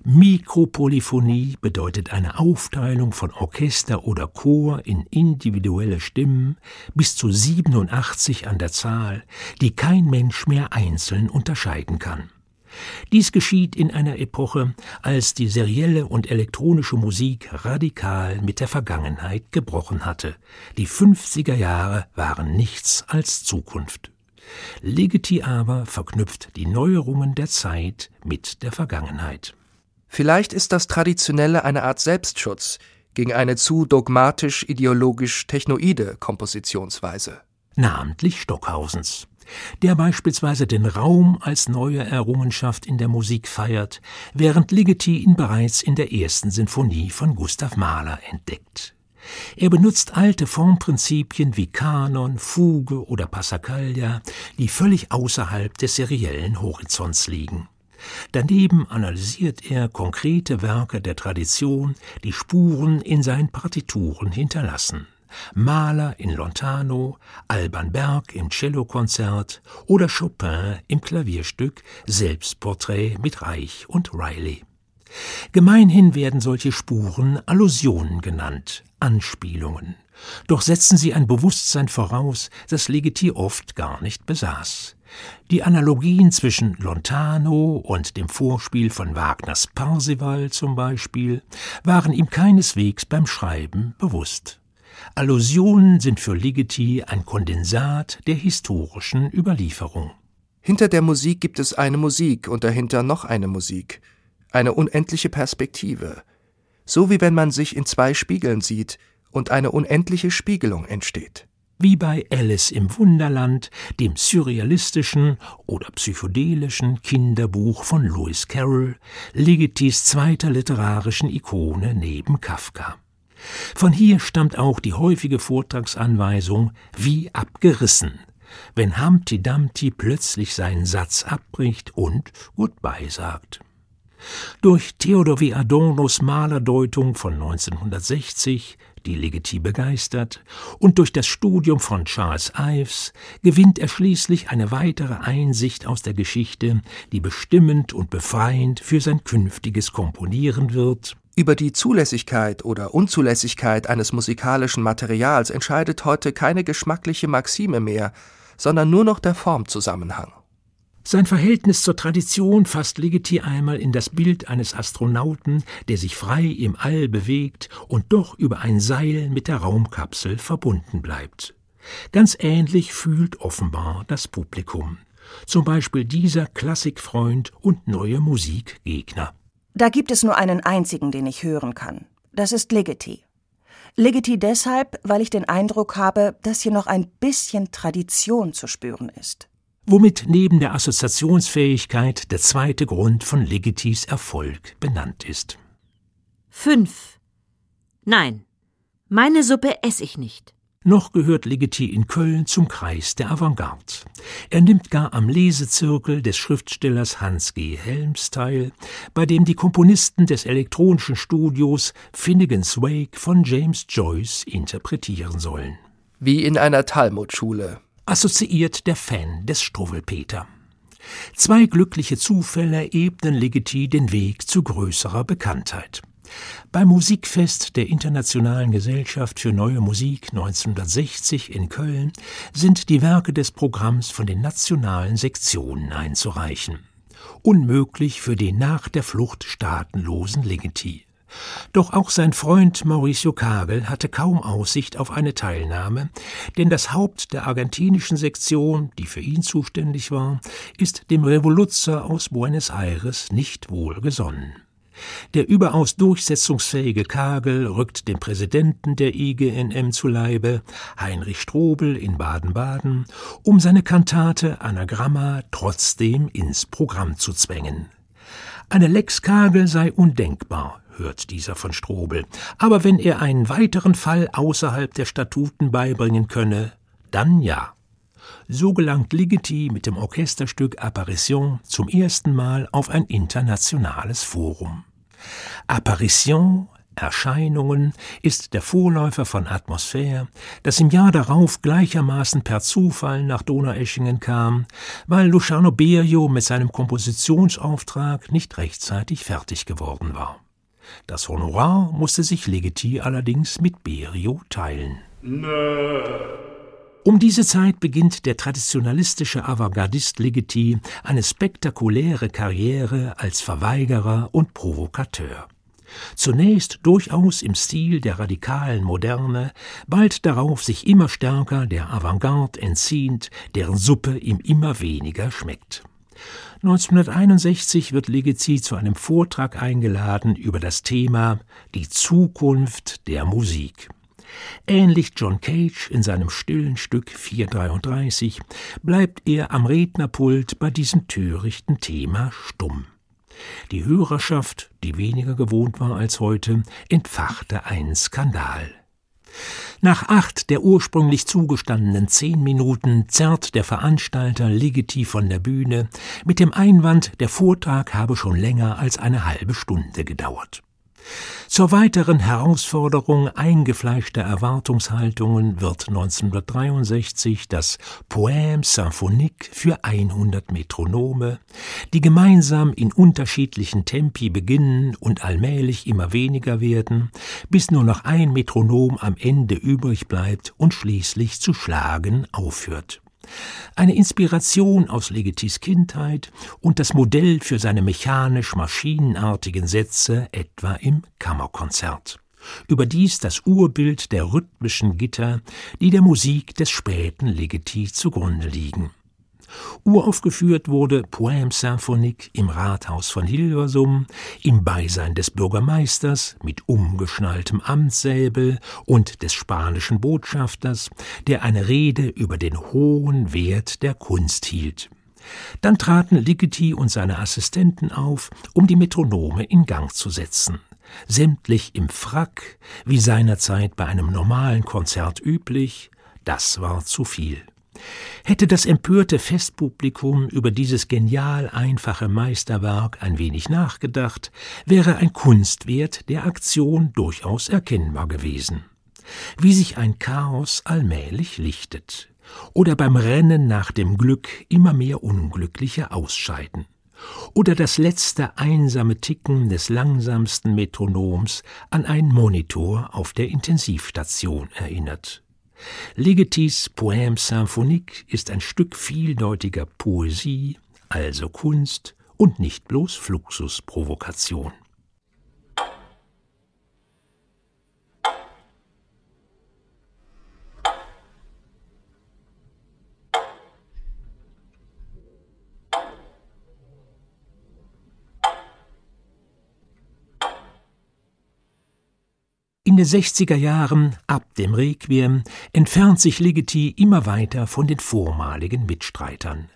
Mikropolyphonie bedeutet eine Aufteilung von Orchester oder Chor in individuelle Stimmen bis zu 87 an der Zahl, die kein Mensch mehr einzeln unterscheiden kann. Dies geschieht in einer Epoche, als die serielle und elektronische Musik radikal mit der Vergangenheit gebrochen hatte. Die 50er Jahre waren nichts als Zukunft. Ligeti aber verknüpft die Neuerungen der Zeit mit der Vergangenheit. Vielleicht ist das Traditionelle eine Art Selbstschutz gegen eine zu dogmatisch ideologisch technoide Kompositionsweise. Namentlich Stockhausens. der beispielsweise den Raum als neue Errungenschaft in der Musik feiert, während Ligeti ihn bereits in der ersten Sinfonie von Gustav Mahler entdeckt. Er benutzt alte Formprinzipien wie Kanon, Fuge oder Passacaglia, die völlig außerhalb des seriellen Horizonts liegen. Daneben analysiert er konkrete Werke der Tradition, die Spuren in seinen Partituren hinterlassen. Mahler in Lontano, Alban Berg im Cellokonzert oder Chopin im Klavierstück Selbstporträt mit Reich und Riley. Gemeinhin werden solche Spuren Allusionen genannt, Anspielungen. Doch setzen sie ein Bewusstsein voraus, das Ligeti oft gar nicht besaß. Die Analogien zwischen Lontano und dem Vorspiel von Wagners Parsival zum Beispiel waren ihm keineswegs beim Schreiben bewusst. Allusionen sind für Ligeti ein Kondensat der historischen Überlieferung. Hinter der Musik gibt es eine Musik und dahinter noch eine Musik, eine unendliche Perspektive, so wie wenn man sich in zwei Spiegeln sieht und eine unendliche Spiegelung entsteht. Wie bei Alice im Wunderland, dem surrealistischen oder psychedelischen Kinderbuch von Lewis Carroll, Ligetis zweiter literarischen Ikone neben Kafka. Von hier stammt auch die häufige Vortragsanweisung wie abgerissen, wenn Humpty Dumpty plötzlich seinen Satz abbricht und Goodbye sagt. Durch Theodor W. Adornos Malerdeutung von 1960, die Legiti begeistert, und durch das Studium von Charles Ives gewinnt er schließlich eine weitere Einsicht aus der Geschichte, die bestimmend und befreiend für sein künftiges Komponieren wird. Über die Zulässigkeit oder Unzulässigkeit eines musikalischen Materials entscheidet heute keine geschmackliche Maxime mehr, sondern nur noch der Formzusammenhang. Sein Verhältnis zur Tradition fasst Ligeti einmal in das Bild eines Astronauten, der sich frei im All bewegt und doch über ein Seil mit der Raumkapsel verbunden bleibt. Ganz ähnlich fühlt offenbar das Publikum. Zum Beispiel dieser Klassikfreund und neue Musikgegner. Da gibt es nur einen einzigen, den ich hören kann. Das ist Ligeti. Ligeti deshalb, weil ich den Eindruck habe, dass hier noch ein bisschen Tradition zu spüren ist womit neben der Assoziationsfähigkeit der zweite Grund von Legitis Erfolg benannt ist. 5. Nein, meine Suppe esse ich nicht. Noch gehört Ligeti in Köln zum Kreis der Avantgarde. Er nimmt gar am Lesezirkel des Schriftstellers Hans G. Helms teil, bei dem die Komponisten des elektronischen Studios Finnegan's Wake von James Joyce interpretieren sollen. Wie in einer Talmudschule, assoziiert der Fan des Struwwelpeter. Zwei glückliche Zufälle ebnen Ligeti den Weg zu größerer Bekanntheit. Beim Musikfest der Internationalen Gesellschaft für Neue Musik 1960 in Köln sind die Werke des Programms von den nationalen Sektionen einzureichen. Unmöglich für den nach der Flucht staatenlosen Ligeti. Doch auch sein Freund Mauricio Kagel hatte kaum Aussicht auf eine Teilnahme, denn das Haupt der argentinischen Sektion, die für ihn zuständig war, ist dem Revoluzzer aus Buenos Aires nicht wohlgesonnen. Der überaus durchsetzungsfähige Kagel rückt dem Präsidenten der IGNM zu Leibe, Heinrich Strobel in Baden-Baden, um seine Kantate Anagramma trotzdem ins Programm zu zwängen. Eine Lex Kagel sei undenkbar, hört dieser von Strobel. Aber wenn er einen weiteren Fall außerhalb der Statuten beibringen könne, dann ja. So gelangt Ligeti mit dem Orchesterstück Apparition zum ersten Mal auf ein internationales Forum. Apparition, Erscheinungen, ist der Vorläufer von Atmosphäre, das im Jahr darauf gleichermaßen per Zufall nach Donaueschingen kam, weil Luciano Berio mit seinem Kompositionsauftrag nicht rechtzeitig fertig geworden war. Das Honorar musste sich Legeti allerdings mit Berio teilen. Nö. Um diese Zeit beginnt der traditionalistische Avantgardist Legeti eine spektakuläre Karriere als Verweigerer und Provokateur. Zunächst durchaus im Stil der radikalen Moderne, bald darauf sich immer stärker der Avantgarde entziehend, deren Suppe ihm immer weniger schmeckt. 1961 wird Legezi zu einem Vortrag eingeladen über das Thema Die Zukunft der Musik. Ähnlich John Cage in seinem stillen Stück 433 bleibt er am Rednerpult bei diesem törichten Thema stumm. Die Hörerschaft, die weniger gewohnt war als heute, entfachte einen Skandal. Nach acht der ursprünglich zugestandenen zehn Minuten zerrt der Veranstalter Ligeti von der Bühne mit dem Einwand, der Vortrag habe schon länger als eine halbe Stunde gedauert. Zur weiteren Herausforderung eingefleischter Erwartungshaltungen wird 1963 das Poème symphonique für 100 Metronome, die gemeinsam in unterschiedlichen Tempi beginnen und allmählich immer weniger werden, bis nur noch ein Metronom am Ende übrig bleibt und schließlich zu schlagen aufhört eine Inspiration aus Legetis Kindheit und das Modell für seine mechanisch-maschinenartigen Sätze etwa im Kammerkonzert. Überdies das Urbild der rhythmischen Gitter, die der Musik des späten Legeti zugrunde liegen. Uraufgeführt wurde Poème symphonique im Rathaus von Hilversum im Beisein des Bürgermeisters mit umgeschnalltem Amtssäbel und des spanischen Botschafters, der eine Rede über den hohen Wert der Kunst hielt. Dann traten Ligeti und seine Assistenten auf, um die Metronome in Gang zu setzen sämtlich im Frack, wie seinerzeit bei einem normalen Konzert üblich, das war zu viel. Hätte das empörte Festpublikum über dieses genial einfache Meisterwerk ein wenig nachgedacht, wäre ein Kunstwert der Aktion durchaus erkennbar gewesen. Wie sich ein Chaos allmählich lichtet oder beim Rennen nach dem Glück immer mehr Unglückliche ausscheiden oder das letzte einsame Ticken des langsamsten Metronoms an einen Monitor auf der Intensivstation erinnert. Legetis Poème symphonique ist ein Stück vieldeutiger Poesie, also Kunst und nicht bloß Fluxusprovokation. Den 60er Jahren, ab dem Requiem, entfernt sich Ligeti immer weiter von den vormaligen Mitstreitern.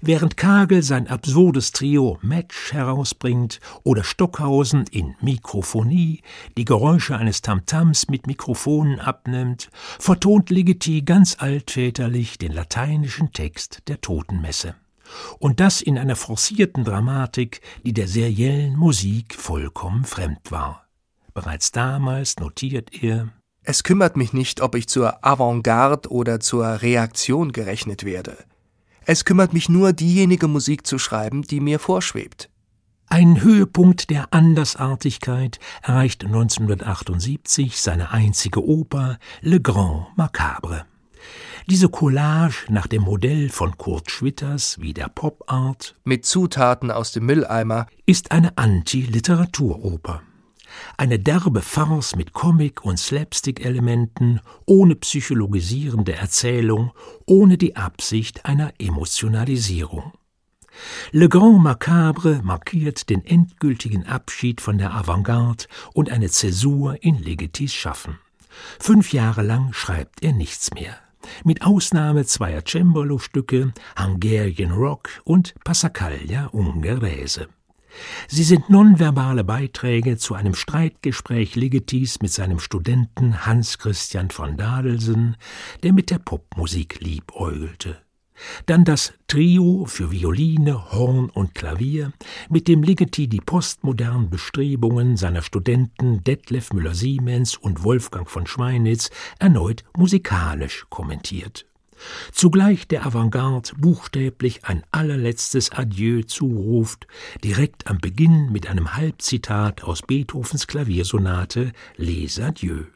Während Kagel sein absurdes Trio Match herausbringt oder Stockhausen in Mikrofonie die Geräusche eines Tamtams mit Mikrofonen abnimmt, vertont Ligeti ganz altväterlich den lateinischen Text der Totenmesse. Und das in einer forcierten Dramatik, die der seriellen Musik vollkommen fremd war. Bereits damals notiert er Es kümmert mich nicht, ob ich zur Avantgarde oder zur Reaktion gerechnet werde. Es kümmert mich nur, diejenige Musik zu schreiben, die mir vorschwebt. Ein Höhepunkt der Andersartigkeit erreicht 1978 seine einzige Oper Le Grand Macabre. Diese Collage nach dem Modell von Kurt Schwitters wie der Pop Art mit Zutaten aus dem Mülleimer ist eine Anti-Literaturoper. Eine derbe Farce mit Comic- und Slapstick-Elementen, ohne psychologisierende Erzählung, ohne die Absicht einer Emotionalisierung. Le Grand Macabre markiert den endgültigen Abschied von der Avantgarde und eine Zäsur in Legetis Schaffen. Fünf Jahre lang schreibt er nichts mehr. Mit Ausnahme zweier Cembalo-Stücke, Hungarian Rock und Passacaglia Ungherese. Sie sind nonverbale Beiträge zu einem Streitgespräch Ligetis mit seinem Studenten Hans Christian von Dadelsen, der mit der Popmusik liebäugelte. Dann das Trio für Violine, Horn und Klavier, mit dem Ligeti die postmodernen Bestrebungen seiner Studenten Detlef Müller-Siemens und Wolfgang von Schweinitz erneut musikalisch kommentiert zugleich der Avantgarde buchstäblich ein allerletztes Adieu zuruft, direkt am Beginn mit einem Halbzitat aus Beethovens Klaviersonate Les Adieux.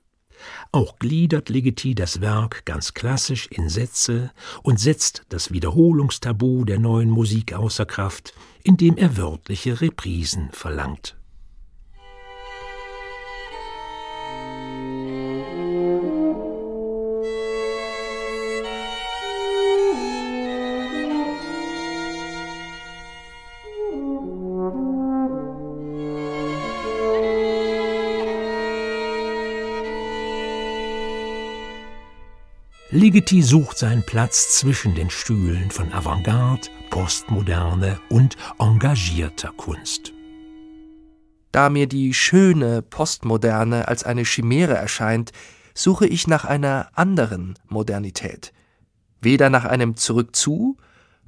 Auch gliedert Ligeti das Werk ganz klassisch in Sätze und setzt das Wiederholungstabu der neuen Musik außer Kraft, indem er wörtliche Reprisen verlangt. Ligeti sucht seinen Platz zwischen den Stühlen von Avantgarde, Postmoderne und engagierter Kunst. Da mir die schöne Postmoderne als eine Chimäre erscheint, suche ich nach einer anderen Modernität. Weder nach einem Zurück zu,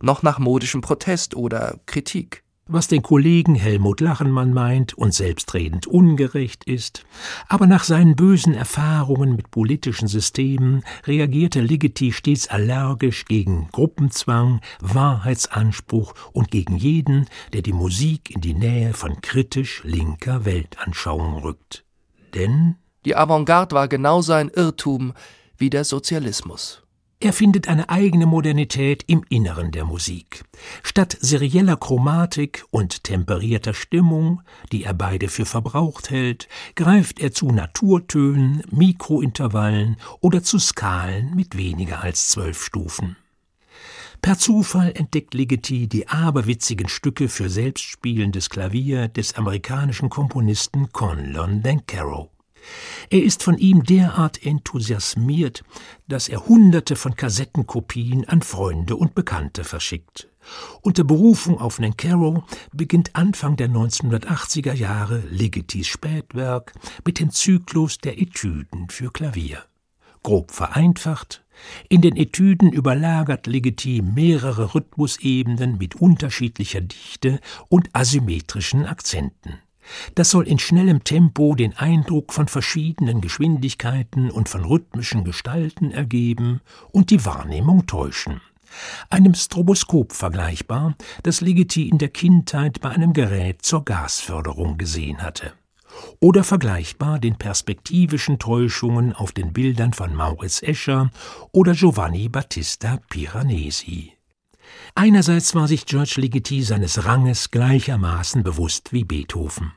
noch nach modischem Protest oder Kritik was den Kollegen Helmut Lachenmann meint und selbstredend ungerecht ist, aber nach seinen bösen Erfahrungen mit politischen Systemen reagierte Ligeti stets allergisch gegen Gruppenzwang, Wahrheitsanspruch und gegen jeden, der die Musik in die Nähe von kritisch linker Weltanschauung rückt. Denn die Avantgarde war genauso ein Irrtum wie der Sozialismus. Er findet eine eigene Modernität im Inneren der Musik. Statt serieller Chromatik und temperierter Stimmung, die er beide für verbraucht hält, greift er zu Naturtönen, Mikrointervallen oder zu Skalen mit weniger als zwölf Stufen. Per Zufall entdeckt Ligeti die aberwitzigen Stücke für selbstspielendes Klavier des amerikanischen Komponisten Conlon Dancaro. Er ist von ihm derart enthusiasmiert, dass er Hunderte von Kassettenkopien an Freunde und Bekannte verschickt. Unter Berufung auf Nancaro beginnt Anfang der 1980er Jahre Ligetis Spätwerk mit dem Zyklus der Etüden für Klavier. Grob vereinfacht, in den Etüden überlagert Ligeti mehrere Rhythmusebenen mit unterschiedlicher Dichte und asymmetrischen Akzenten. Das soll in schnellem Tempo den Eindruck von verschiedenen Geschwindigkeiten und von rhythmischen Gestalten ergeben und die Wahrnehmung täuschen. Einem Stroboskop vergleichbar, das Ligeti in der Kindheit bei einem Gerät zur Gasförderung gesehen hatte. Oder vergleichbar den perspektivischen Täuschungen auf den Bildern von Mauritz Escher oder Giovanni Battista Piranesi. Einerseits war sich George Ligeti seines Ranges gleichermaßen bewusst wie Beethoven.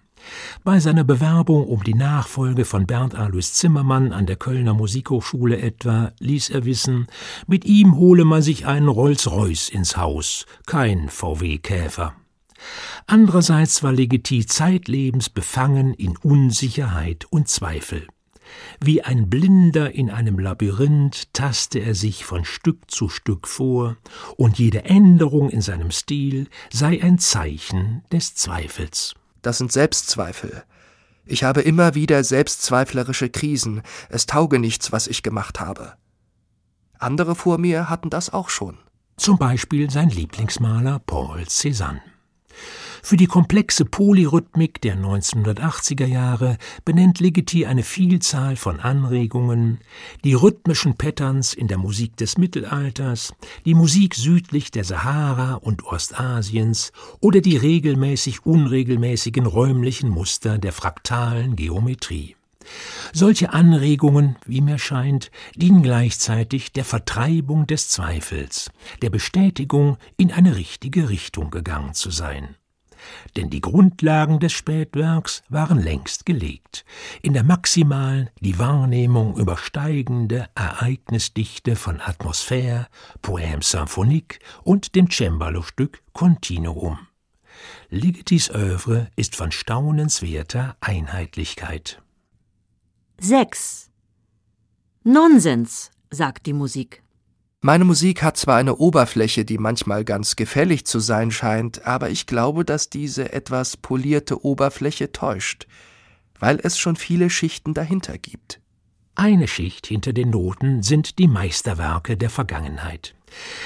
Bei seiner Bewerbung um die Nachfolge von Bernd Alois Zimmermann an der Kölner Musikhochschule etwa ließ er wissen, mit ihm hole man sich einen Rolls-Royce ins Haus, kein VW-Käfer. Andererseits war Ligeti zeitlebens befangen in Unsicherheit und Zweifel. Wie ein Blinder in einem Labyrinth taste er sich von Stück zu Stück vor, und jede Änderung in seinem Stil sei ein Zeichen des Zweifels. Das sind Selbstzweifel. Ich habe immer wieder selbstzweiflerische Krisen. Es tauge nichts, was ich gemacht habe. Andere vor mir hatten das auch schon. Zum Beispiel sein Lieblingsmaler Paul Cézanne. Für die komplexe Polyrhythmik der 1980er Jahre benennt Ligeti eine Vielzahl von Anregungen, die rhythmischen Patterns in der Musik des Mittelalters, die Musik südlich der Sahara und Ostasiens oder die regelmäßig unregelmäßigen räumlichen Muster der fraktalen Geometrie. Solche Anregungen, wie mir scheint, dienen gleichzeitig der Vertreibung des Zweifels, der Bestätigung, in eine richtige Richtung gegangen zu sein denn die Grundlagen des Spätwerks waren längst gelegt, in der maximalen, die Wahrnehmung übersteigende Ereignisdichte von Atmosphäre, Poème symphonique und dem Cembalo-Stück Continuum. Ligetis Övre ist von staunenswerter Einheitlichkeit. 6. Nonsens, sagt die Musik. Meine Musik hat zwar eine Oberfläche, die manchmal ganz gefällig zu sein scheint, aber ich glaube, dass diese etwas polierte Oberfläche täuscht, weil es schon viele Schichten dahinter gibt. Eine Schicht hinter den Noten sind die Meisterwerke der Vergangenheit.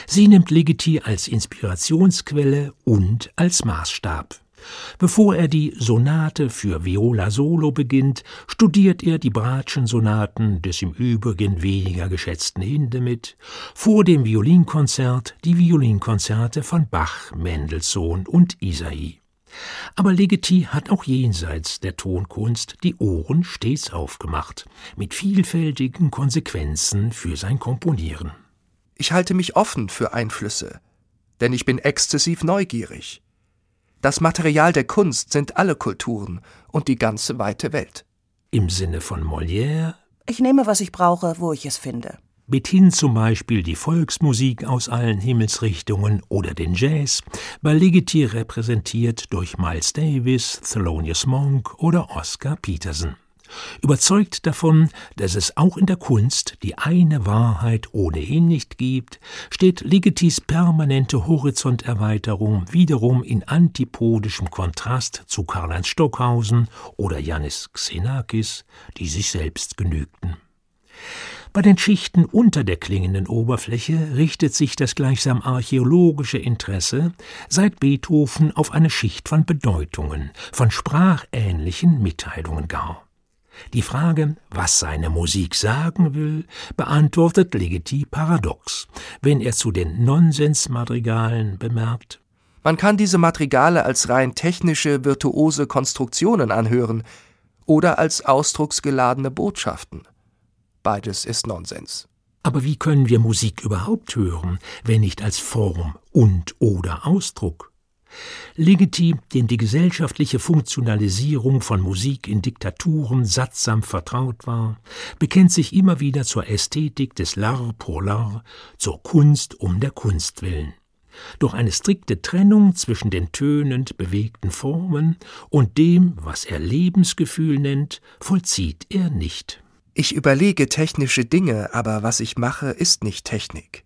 Sie nimmt Ligeti als Inspirationsquelle und als Maßstab. Bevor er die Sonate für Viola Solo beginnt, studiert er die Bratschen-Sonaten des im Übrigen weniger geschätzten Hindemith, vor dem Violinkonzert die Violinkonzerte von Bach, Mendelssohn und Isai. Aber Ligeti hat auch jenseits der Tonkunst die Ohren stets aufgemacht, mit vielfältigen Konsequenzen für sein Komponieren. Ich halte mich offen für Einflüsse, denn ich bin exzessiv neugierig. Das Material der Kunst sind alle Kulturen und die ganze weite Welt. Im Sinne von Molière? Ich nehme, was ich brauche, wo ich es finde. Mithin zum Beispiel die Volksmusik aus allen Himmelsrichtungen oder den Jazz, bei Ligeti repräsentiert durch Miles Davis, Thelonious Monk oder Oscar Peterson. Überzeugt davon, dass es auch in der Kunst die eine Wahrheit ohnehin nicht gibt, steht Ligetis permanente Horizonterweiterung wiederum in antipodischem Kontrast zu Karl-Heinz Stockhausen oder Janis Xenakis, die sich selbst genügten. Bei den Schichten unter der klingenden Oberfläche richtet sich das gleichsam archäologische Interesse seit Beethoven auf eine Schicht von Bedeutungen, von sprachähnlichen Mitteilungen gar. Die Frage, was seine Musik sagen will, beantwortet Ligeti paradox, wenn er zu den Nonsensmadrigalen bemerkt. Man kann diese Madrigale als rein technische, virtuose Konstruktionen anhören oder als ausdrucksgeladene Botschaften. Beides ist Nonsens. Aber wie können wir Musik überhaupt hören, wenn nicht als Form und oder Ausdruck? Legitim, dem die gesellschaftliche Funktionalisierung von Musik in Diktaturen sattsam vertraut war, bekennt sich immer wieder zur Ästhetik des L'art pour l'art, zur Kunst um der Kunst willen. Doch eine strikte Trennung zwischen den tönend bewegten Formen und dem, was er Lebensgefühl nennt, vollzieht er nicht. Ich überlege technische Dinge, aber was ich mache, ist nicht Technik.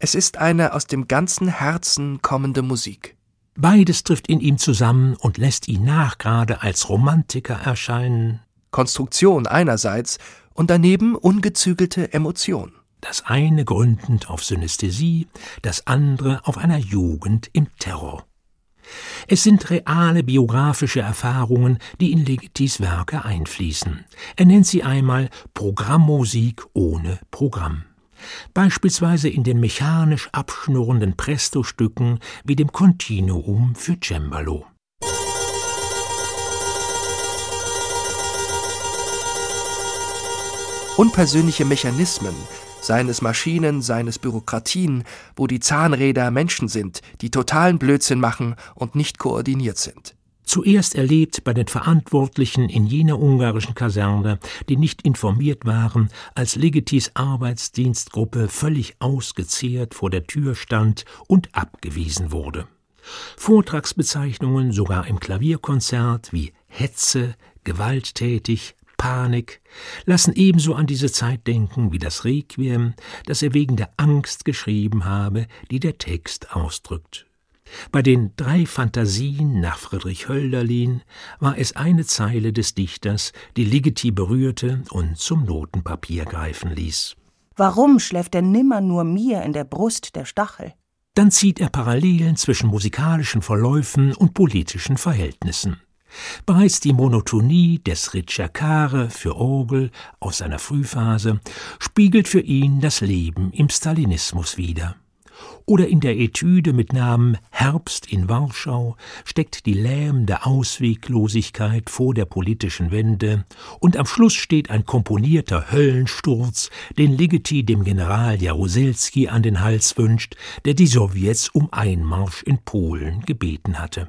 Es ist eine aus dem ganzen Herzen kommende Musik. Beides trifft in ihm zusammen und lässt ihn nachgerade als Romantiker erscheinen. Konstruktion einerseits und daneben ungezügelte Emotion. Das eine gründend auf Synästhesie, das andere auf einer Jugend im Terror. Es sind reale biografische Erfahrungen, die in Legitis Werke einfließen. Er nennt sie einmal Programmmusik ohne Programm beispielsweise in den mechanisch abschnurrenden Presto-Stücken wie dem Continuum für Cembalo. Unpersönliche Mechanismen, seien es Maschinen, seien es Bürokratien, wo die Zahnräder Menschen sind, die totalen Blödsinn machen und nicht koordiniert sind zuerst erlebt bei den Verantwortlichen in jener ungarischen Kaserne, die nicht informiert waren, als Legetis Arbeitsdienstgruppe völlig ausgezehrt vor der Tür stand und abgewiesen wurde. Vortragsbezeichnungen sogar im Klavierkonzert wie Hetze, gewalttätig, Panik lassen ebenso an diese Zeit denken wie das Requiem, das er wegen der Angst geschrieben habe, die der Text ausdrückt. Bei den drei Phantasien nach Friedrich Hölderlin war es eine Zeile des Dichters, die Ligeti berührte und zum Notenpapier greifen ließ. Warum schläft denn nimmer nur mir in der Brust der Stachel? Dann zieht er Parallelen zwischen musikalischen Verläufen und politischen Verhältnissen. Bereits die Monotonie des Ricercare für Orgel aus seiner Frühphase spiegelt für ihn das Leben im Stalinismus wider. Oder in der Etüde mit Namen Herbst in Warschau steckt die lähmende Ausweglosigkeit vor der politischen Wende, und am Schluss steht ein komponierter Höllensturz, den Ligeti dem General Jaruzelski an den Hals wünscht, der die Sowjets um Einmarsch in Polen gebeten hatte.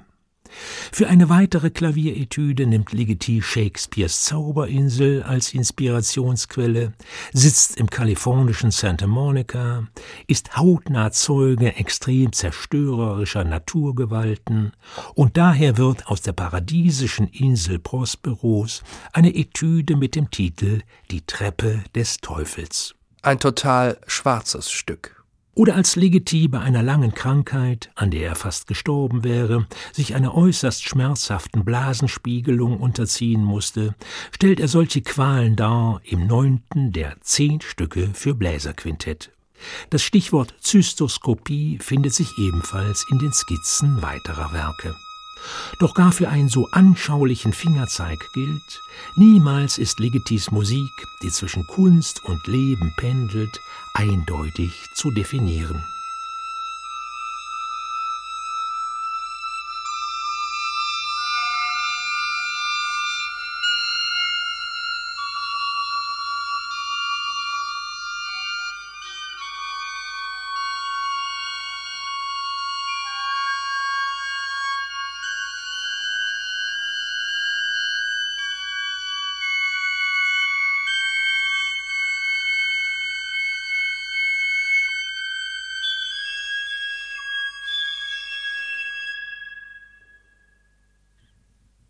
Für eine weitere Klavieretüde nimmt Ligeti Shakespeares Zauberinsel als Inspirationsquelle, sitzt im kalifornischen Santa Monica, ist hautnah Zeuge extrem zerstörerischer Naturgewalten und daher wird aus der paradiesischen Insel Prosperos eine Etüde mit dem Titel Die Treppe des Teufels. Ein total schwarzes Stück oder als Legiti bei einer langen Krankheit, an der er fast gestorben wäre, sich einer äußerst schmerzhaften Blasenspiegelung unterziehen musste, stellt er solche Qualen dar im neunten der zehn Stücke für Bläserquintett. Das Stichwort Zystoskopie findet sich ebenfalls in den Skizzen weiterer Werke. Doch gar für einen so anschaulichen Fingerzeig gilt, niemals ist Ligetis Musik, die zwischen Kunst und Leben pendelt, eindeutig zu definieren.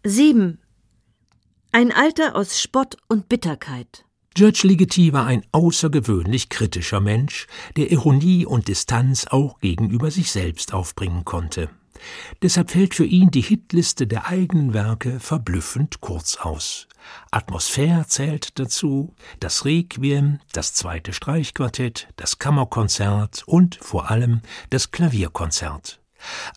Sieben. Ein Alter aus Spott und Bitterkeit. Judge Ligeti war ein außergewöhnlich kritischer Mensch, der Ironie und Distanz auch gegenüber sich selbst aufbringen konnte. Deshalb fällt für ihn die Hitliste der eigenen Werke verblüffend kurz aus. Atmosphäre zählt dazu, das Requiem, das zweite Streichquartett, das Kammerkonzert und vor allem das Klavierkonzert.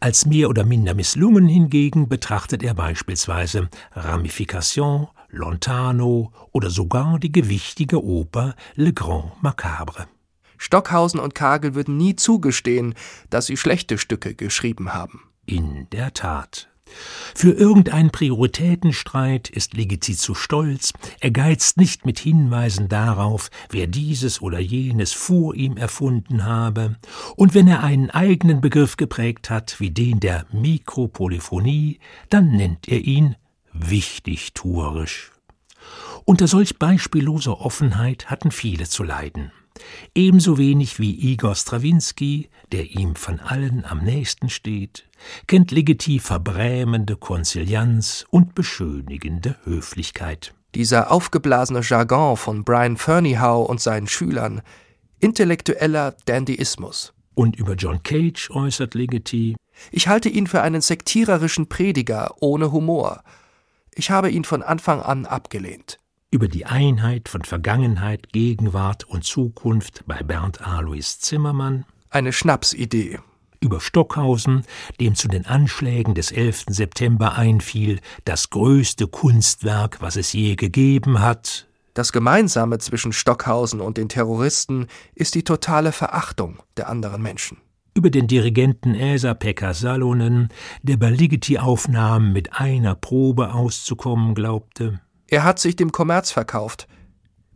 Als mehr oder minder misslungen hingegen betrachtet er beispielsweise Ramification, Lontano oder sogar die gewichtige Oper Le Grand Macabre. Stockhausen und Kagel würden nie zugestehen, dass sie schlechte Stücke geschrieben haben. In der Tat. Für irgendeinen Prioritätenstreit ist Legiti zu stolz, er geizt nicht mit Hinweisen darauf, wer dieses oder jenes vor ihm erfunden habe, und wenn er einen eigenen Begriff geprägt hat, wie den der Mikropolyphonie, dann nennt er ihn wichtigtuerisch. Unter solch beispielloser Offenheit hatten viele zu leiden. Ebenso wenig wie Igor Strawinski, der ihm von allen am nächsten steht, kennt Ligeti verbrämende Konzilianz und beschönigende Höflichkeit. Dieser aufgeblasene Jargon von Brian Ferneyhough und seinen Schülern, intellektueller Dandyismus. Und über John Cage äußert Ligeti, ich halte ihn für einen sektiererischen Prediger ohne Humor. Ich habe ihn von Anfang an abgelehnt über die Einheit von Vergangenheit, Gegenwart und Zukunft bei Bernd Alois Zimmermann. Eine Schnapsidee. Über Stockhausen, dem zu den Anschlägen des 11. September einfiel, das größte Kunstwerk, was es je gegeben hat. Das Gemeinsame zwischen Stockhausen und den Terroristen ist die totale Verachtung der anderen Menschen über den Dirigenten Esa Pekka Salonen, der bei Ligeti-Aufnahmen mit einer Probe auszukommen glaubte. Er hat sich dem Kommerz verkauft,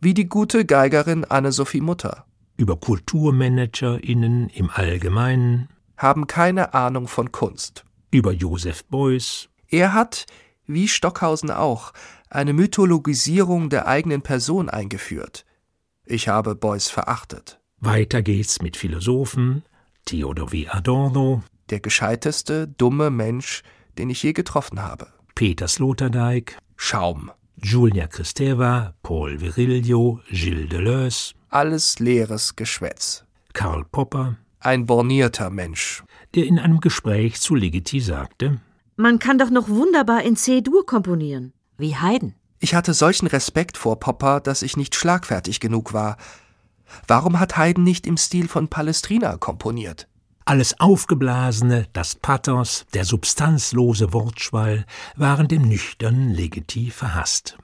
wie die gute Geigerin Anne-Sophie Mutter. Über KulturmanagerInnen im Allgemeinen haben keine Ahnung von Kunst. Über Josef Beuys. Er hat, wie Stockhausen auch, eine Mythologisierung der eigenen Person eingeführt. Ich habe Beuys verachtet. Weiter geht's mit Philosophen, Theodor W. Adorno, der gescheiteste, dumme Mensch, den ich je getroffen habe. Peter Sloterdijk, Schaum. Julia Kristeva, Paul Virilio, Gilles Deleuze. Alles leeres Geschwätz. Karl Popper. Ein bornierter Mensch. Der in einem Gespräch zu Ligeti sagte: Man kann doch noch wunderbar in C-Dur komponieren. Wie Haydn. Ich hatte solchen Respekt vor Popper, dass ich nicht schlagfertig genug war. Warum hat Haydn nicht im Stil von Palestrina komponiert? Alles Aufgeblasene, das Pathos, der substanzlose Wortschwall waren dem nüchternen Legeti verhasst.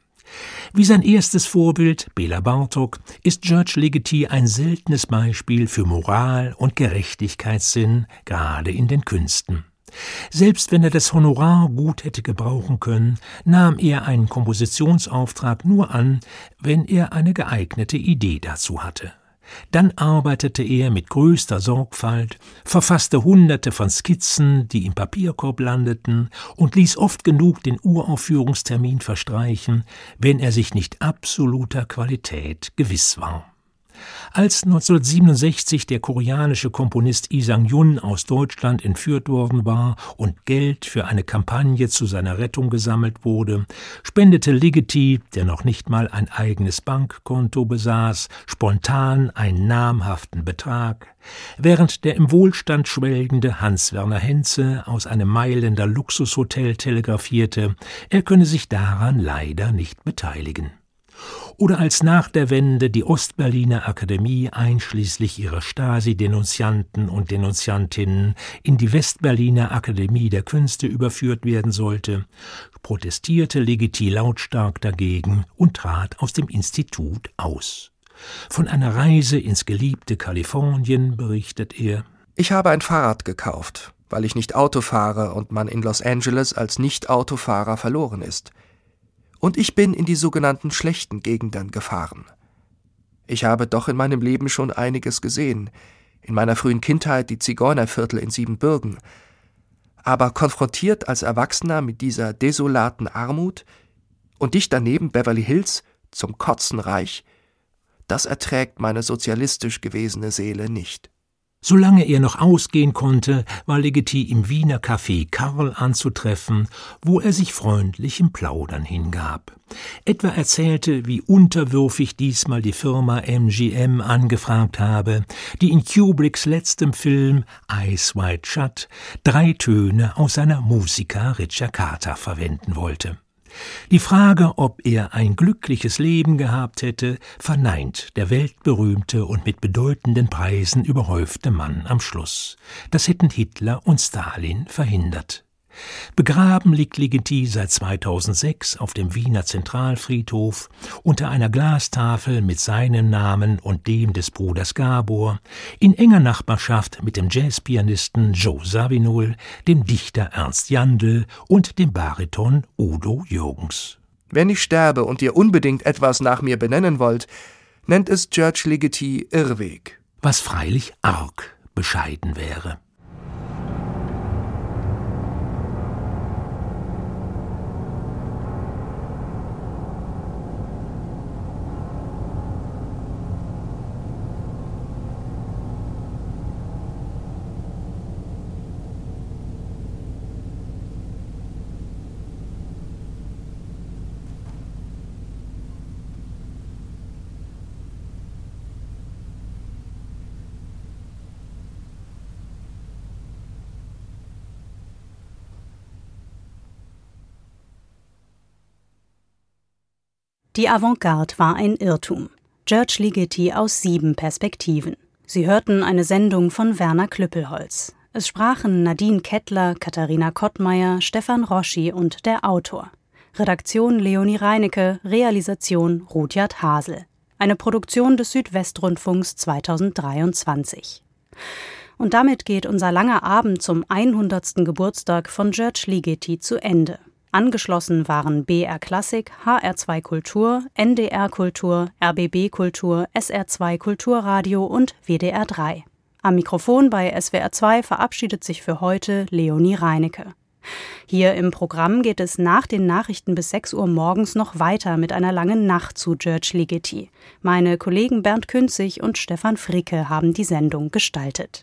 Wie sein erstes Vorbild, Bela Bartok, ist George Ligeti ein seltenes Beispiel für Moral und Gerechtigkeitssinn, gerade in den Künsten. Selbst wenn er das Honorar gut hätte gebrauchen können, nahm er einen Kompositionsauftrag nur an, wenn er eine geeignete Idee dazu hatte. Dann arbeitete er mit größter Sorgfalt, verfasste hunderte von Skizzen, die im Papierkorb landeten, und ließ oft genug den Uraufführungstermin verstreichen, wenn er sich nicht absoluter Qualität gewiss war. Als 1967 der koreanische Komponist Lee Sang-yun aus Deutschland entführt worden war und Geld für eine Kampagne zu seiner Rettung gesammelt wurde, spendete Ligeti, der noch nicht mal ein eigenes Bankkonto besaß, spontan einen namhaften Betrag, während der im Wohlstand schwelgende Hans-Werner Henze aus einem Mailänder Luxushotel telegrafierte, er könne sich daran leider nicht beteiligen oder als nach der Wende die Ostberliner Akademie einschließlich ihrer Stasi-Denunzianten und Denunziantinnen in die Westberliner Akademie der Künste überführt werden sollte, protestierte Legiti lautstark dagegen und trat aus dem Institut aus. Von einer Reise ins geliebte Kalifornien berichtet er. Ich habe ein Fahrrad gekauft, weil ich nicht Auto fahre und man in Los Angeles als Nicht-Autofahrer verloren ist und ich bin in die sogenannten schlechten Gegenden gefahren. Ich habe doch in meinem Leben schon einiges gesehen, in meiner frühen Kindheit die Zigeunerviertel in Siebenbürgen, aber konfrontiert als Erwachsener mit dieser desolaten Armut und dicht daneben Beverly Hills zum Kotzen reich, das erträgt meine sozialistisch gewesene Seele nicht. Solange er noch ausgehen konnte, war Ligeti im Wiener Café Karl anzutreffen, wo er sich freundlich im Plaudern hingab. Etwa erzählte, wie unterwürfig diesmal die Firma MGM angefragt habe, die in Kubricks letztem Film Eyes Wide Shut drei Töne aus seiner Musica Ricercata verwenden wollte. Die Frage, ob er ein glückliches Leben gehabt hätte, verneint der weltberühmte und mit bedeutenden Preisen überhäufte Mann am Schluss. Das hätten Hitler und Stalin verhindert. Begraben liegt Ligeti seit 2006 auf dem Wiener Zentralfriedhof unter einer Glastafel mit seinem Namen und dem des Bruders Gabor, in enger Nachbarschaft mit dem Jazzpianisten Joe Zawinul, dem Dichter Ernst Jandl und dem Bariton Udo Jürgens. Wenn ich sterbe und ihr unbedingt etwas nach mir benennen wollt, nennt es George Ligeti Irrweg. Was freilich arg bescheiden wäre. Die Avantgarde war ein Irrtum. George Ligeti aus sieben Perspektiven. Sie hörten eine Sendung von Werner Klüppelholz. Es sprachen Nadine Kettler, Katharina Kottmeier, Stefan Roschi und der Autor. Redaktion Leonie Reinecke, Realisation Rudyard Hasel. Eine Produktion des Südwestrundfunks 2023. Und damit geht unser langer Abend zum 100. Geburtstag von George Ligeti zu Ende. Angeschlossen waren BR Klassik, HR2 Kultur, NDR Kultur, RBB Kultur, SR2 Kulturradio und WDR 3. Am Mikrofon bei SWR 2 verabschiedet sich für heute Leonie Reinecke. Hier im Programm geht es nach den Nachrichten bis 6 Uhr morgens noch weiter mit einer langen Nacht zu George Ligeti. Meine Kollegen Bernd Künzig und Stefan Fricke haben die Sendung gestaltet.